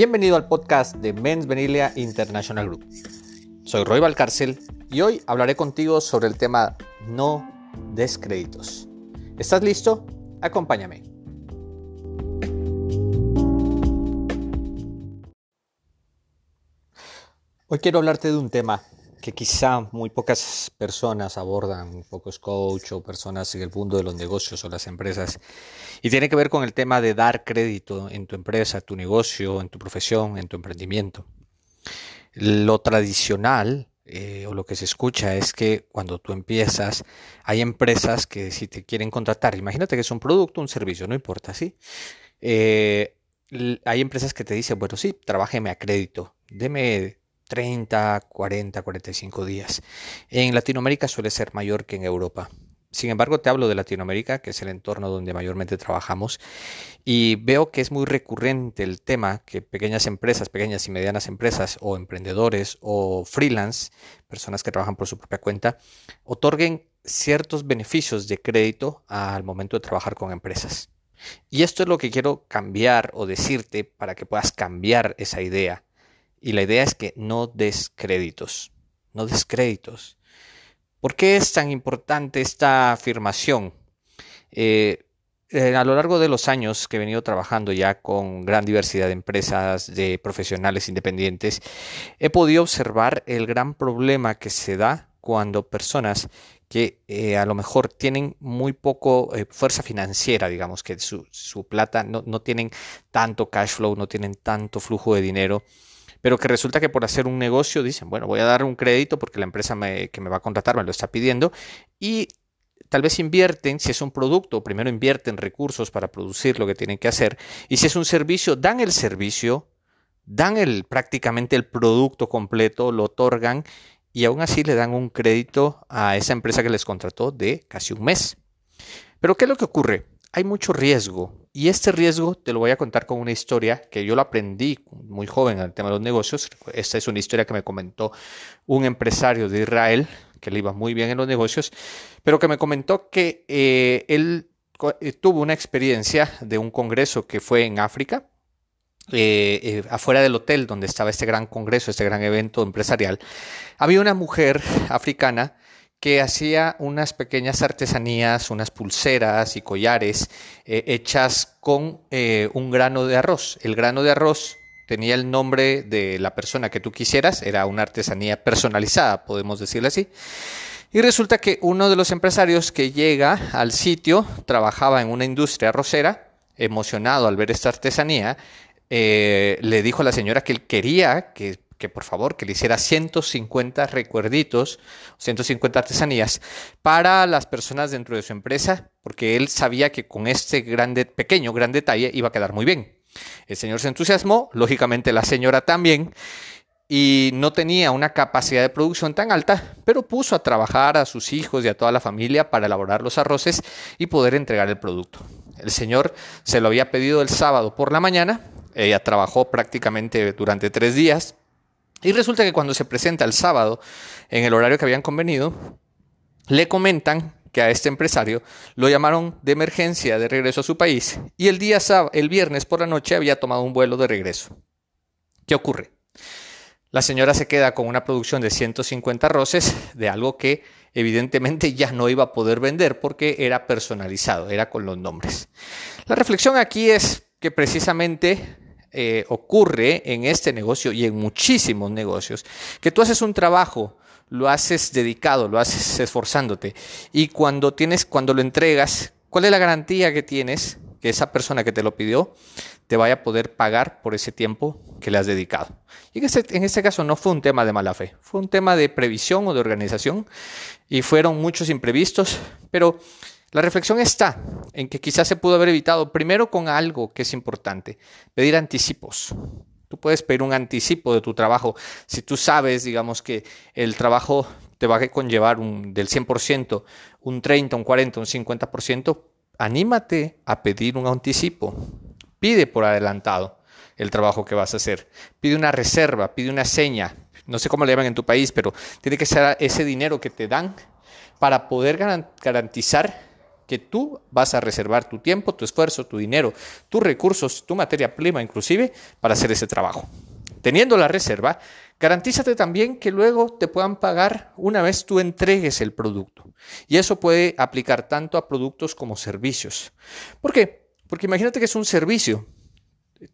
Bienvenido al podcast de Men's Venilia International Group. Soy Roy Valcárcel y hoy hablaré contigo sobre el tema no descréditos. ¿Estás listo? Acompáñame. Hoy quiero hablarte de un tema que quizá muy pocas personas abordan, pocos coach o personas en el mundo de los negocios o las empresas, y tiene que ver con el tema de dar crédito en tu empresa, tu negocio, en tu profesión, en tu emprendimiento. Lo tradicional eh, o lo que se escucha es que cuando tú empiezas, hay empresas que si te quieren contratar, imagínate que es un producto, un servicio, no importa, ¿sí? Eh, hay empresas que te dicen, bueno, sí, trabájeme a crédito, deme 30, 40, 45 días. En Latinoamérica suele ser mayor que en Europa. Sin embargo, te hablo de Latinoamérica, que es el entorno donde mayormente trabajamos, y veo que es muy recurrente el tema que pequeñas empresas, pequeñas y medianas empresas, o emprendedores, o freelance, personas que trabajan por su propia cuenta, otorguen ciertos beneficios de crédito al momento de trabajar con empresas. Y esto es lo que quiero cambiar o decirte para que puedas cambiar esa idea y la idea es que no des créditos, no des créditos. ¿Por qué es tan importante esta afirmación? Eh, eh, a lo largo de los años que he venido trabajando ya con gran diversidad de empresas, de profesionales independientes, he podido observar el gran problema que se da cuando personas que eh, a lo mejor tienen muy poco fuerza financiera, digamos, que su, su plata no, no, tienen tanto cash flow, no tienen tanto flujo de dinero, pero que resulta que por hacer un negocio dicen, bueno, voy a dar un crédito porque la empresa que me va a contratar me lo está pidiendo y tal vez invierten, si es un producto, primero invierten recursos para producir lo que tienen que hacer y si es un servicio, dan el servicio, dan el, prácticamente el producto completo, lo otorgan y aún así le dan un crédito a esa empresa que les contrató de casi un mes. Pero ¿qué es lo que ocurre? Hay mucho riesgo y este riesgo te lo voy a contar con una historia que yo lo aprendí muy joven en el tema de los negocios. Esta es una historia que me comentó un empresario de Israel que le iba muy bien en los negocios, pero que me comentó que eh, él eh, tuvo una experiencia de un congreso que fue en África, eh, afuera del hotel donde estaba este gran congreso, este gran evento empresarial, había una mujer africana que hacía unas pequeñas artesanías, unas pulseras y collares eh, hechas con eh, un grano de arroz. El grano de arroz tenía el nombre de la persona que tú quisieras, era una artesanía personalizada, podemos decirle así. Y resulta que uno de los empresarios que llega al sitio trabajaba en una industria arrocera, emocionado al ver esta artesanía, eh, le dijo a la señora que él quería que que por favor que le hiciera 150 recuerditos, 150 artesanías para las personas dentro de su empresa, porque él sabía que con este grande, pequeño, gran detalle iba a quedar muy bien. El señor se entusiasmó, lógicamente la señora también, y no tenía una capacidad de producción tan alta, pero puso a trabajar a sus hijos y a toda la familia para elaborar los arroces y poder entregar el producto. El señor se lo había pedido el sábado por la mañana, ella trabajó prácticamente durante tres días, y resulta que cuando se presenta el sábado, en el horario que habían convenido, le comentan que a este empresario lo llamaron de emergencia de regreso a su país y el día el viernes por la noche había tomado un vuelo de regreso. ¿Qué ocurre? La señora se queda con una producción de 150 roces de algo que evidentemente ya no iba a poder vender porque era personalizado, era con los nombres. La reflexión aquí es que precisamente eh, ocurre en este negocio y en muchísimos negocios, que tú haces un trabajo, lo haces dedicado, lo haces esforzándote y cuando tienes, cuando lo entregas, ¿cuál es la garantía que tienes que esa persona que te lo pidió te vaya a poder pagar por ese tiempo que le has dedicado? Y en este, en este caso no fue un tema de mala fe, fue un tema de previsión o de organización y fueron muchos imprevistos, pero la reflexión está en que quizás se pudo haber evitado primero con algo que es importante, pedir anticipos. Tú puedes pedir un anticipo de tu trabajo. Si tú sabes, digamos, que el trabajo te va a conllevar un, del 100%, un 30, un 40, un 50%, anímate a pedir un anticipo. Pide por adelantado el trabajo que vas a hacer. Pide una reserva, pide una seña. No sé cómo le llaman en tu país, pero tiene que ser ese dinero que te dan para poder garantizar que tú vas a reservar tu tiempo, tu esfuerzo, tu dinero, tus recursos, tu materia prima inclusive para hacer ese trabajo. Teniendo la reserva, garantízate también que luego te puedan pagar una vez tú entregues el producto. Y eso puede aplicar tanto a productos como servicios. ¿Por qué? Porque imagínate que es un servicio.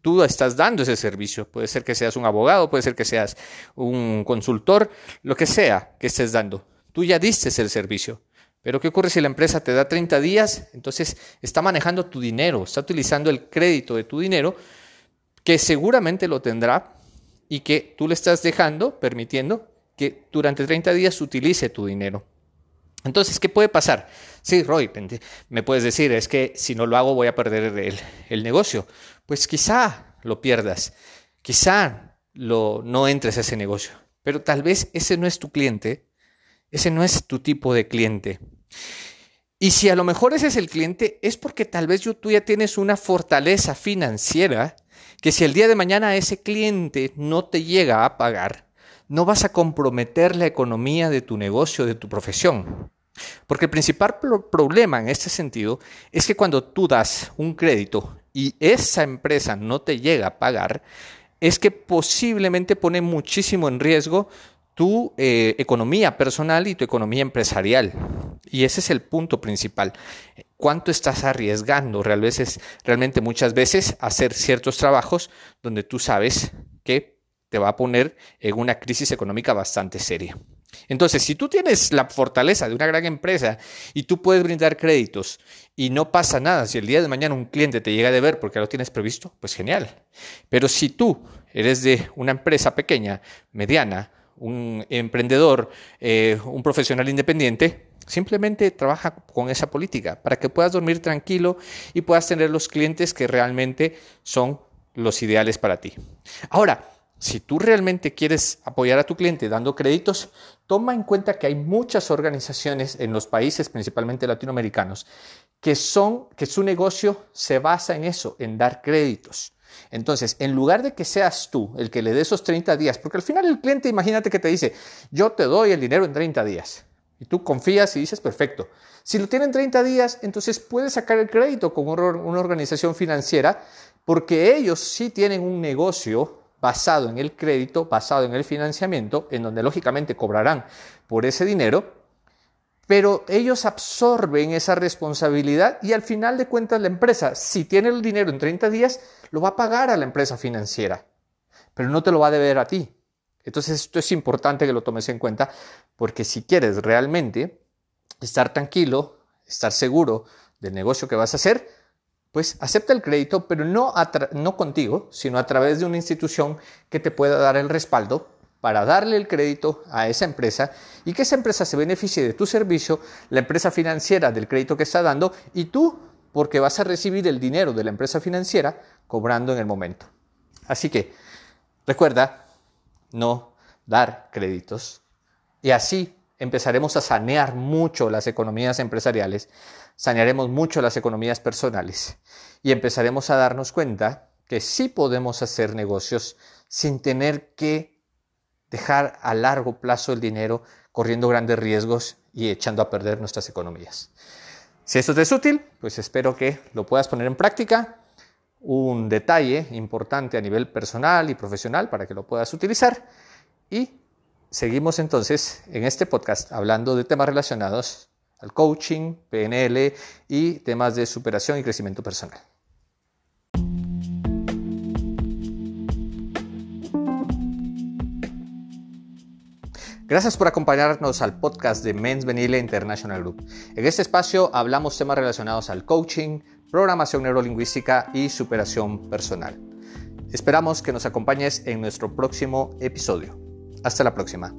Tú estás dando ese servicio. Puede ser que seas un abogado, puede ser que seas un consultor, lo que sea que estés dando. Tú ya diste el servicio. Pero ¿qué ocurre si la empresa te da 30 días? Entonces está manejando tu dinero, está utilizando el crédito de tu dinero, que seguramente lo tendrá y que tú le estás dejando, permitiendo que durante 30 días utilice tu dinero. Entonces, ¿qué puede pasar? Sí, Roy, me puedes decir, es que si no lo hago voy a perder el, negocio. Pues quizá lo pierdas, quizá lo, no entres a ese negocio, pero tal vez ese no es tu cliente, ese no es tu tipo de cliente. Y si a lo mejor ese es el cliente, es porque tal vez tú ya tienes una fortaleza financiera que si el día de mañana ese cliente no te llega a pagar, no vas a comprometer la economía de tu negocio, de tu profesión. Porque el principal problema en este sentido es que cuando tú das un crédito y esa empresa no te llega a pagar, es que posiblemente pone muchísimo en riesgo tu eh, economía personal y tu economía empresarial. Y ese es el punto principal. ¿Cuánto estás arriesgando realmente, realmente muchas veces hacer ciertos trabajos donde tú sabes que te va a poner en una crisis económica bastante seria? Entonces, si tú tienes la fortaleza de una gran empresa y tú puedes brindar créditos y no pasa nada, si el día de mañana un cliente te llega a deber porque lo tienes previsto, pues genial. Pero si tú eres de una empresa pequeña, mediana, un emprendedor, eh, un profesional independiente, simplemente trabaja con esa política para que puedas dormir tranquilo y puedas tener los clientes que realmente son los ideales para ti. Ahora, si tú realmente quieres apoyar a tu cliente dando créditos, toma en cuenta que hay muchas organizaciones en los países, principalmente latinoamericanos, que son que su negocio se basa en eso, en dar créditos. Entonces, en lugar de que seas tú el que le dé esos 30 días, porque al final el cliente, imagínate que te dice, yo te doy el dinero en 30 días. Y tú confías y dices, perfecto. Si lo tienen 30 días, entonces puedes sacar el crédito con una organización financiera, porque ellos sí tienen un negocio basado en el crédito, basado en el financiamiento, en donde lógicamente cobrarán por ese dinero, pero ellos absorben esa responsabilidad y al final de cuentas la empresa, si tiene el dinero en 30 días, lo va a pagar a la empresa financiera, pero no te lo va a deber a ti. Entonces esto es importante que lo tomes en cuenta porque si quieres realmente estar tranquilo, estar seguro del negocio que vas a hacer, pues acepta el crédito, pero no, no contigo, sino a través de una institución que te pueda dar el respaldo para darle el crédito a esa empresa y que esa empresa se beneficie de tu servicio, la empresa financiera del crédito que está dando y tú porque vas a recibir el dinero de la empresa financiera cobrando en el momento. Así que recuerda no dar créditos y así empezaremos a sanear mucho las economías empresariales, sanearemos mucho las economías personales y empezaremos a darnos cuenta que sí podemos hacer negocios sin tener que dejar a largo plazo el dinero corriendo grandes riesgos y echando a perder nuestras economías. Si esto te es útil, pues espero que lo puedas poner en práctica. Un detalle importante a nivel personal y profesional para que lo puedas utilizar. Y seguimos entonces en este podcast hablando de temas relacionados al coaching, PNL y temas de superación y crecimiento personal. Gracias por acompañarnos al podcast de Men's Venile International Group. En este espacio hablamos temas relacionados al coaching, programación neurolingüística y superación personal. Esperamos que nos acompañes en nuestro próximo episodio. Hasta la próxima.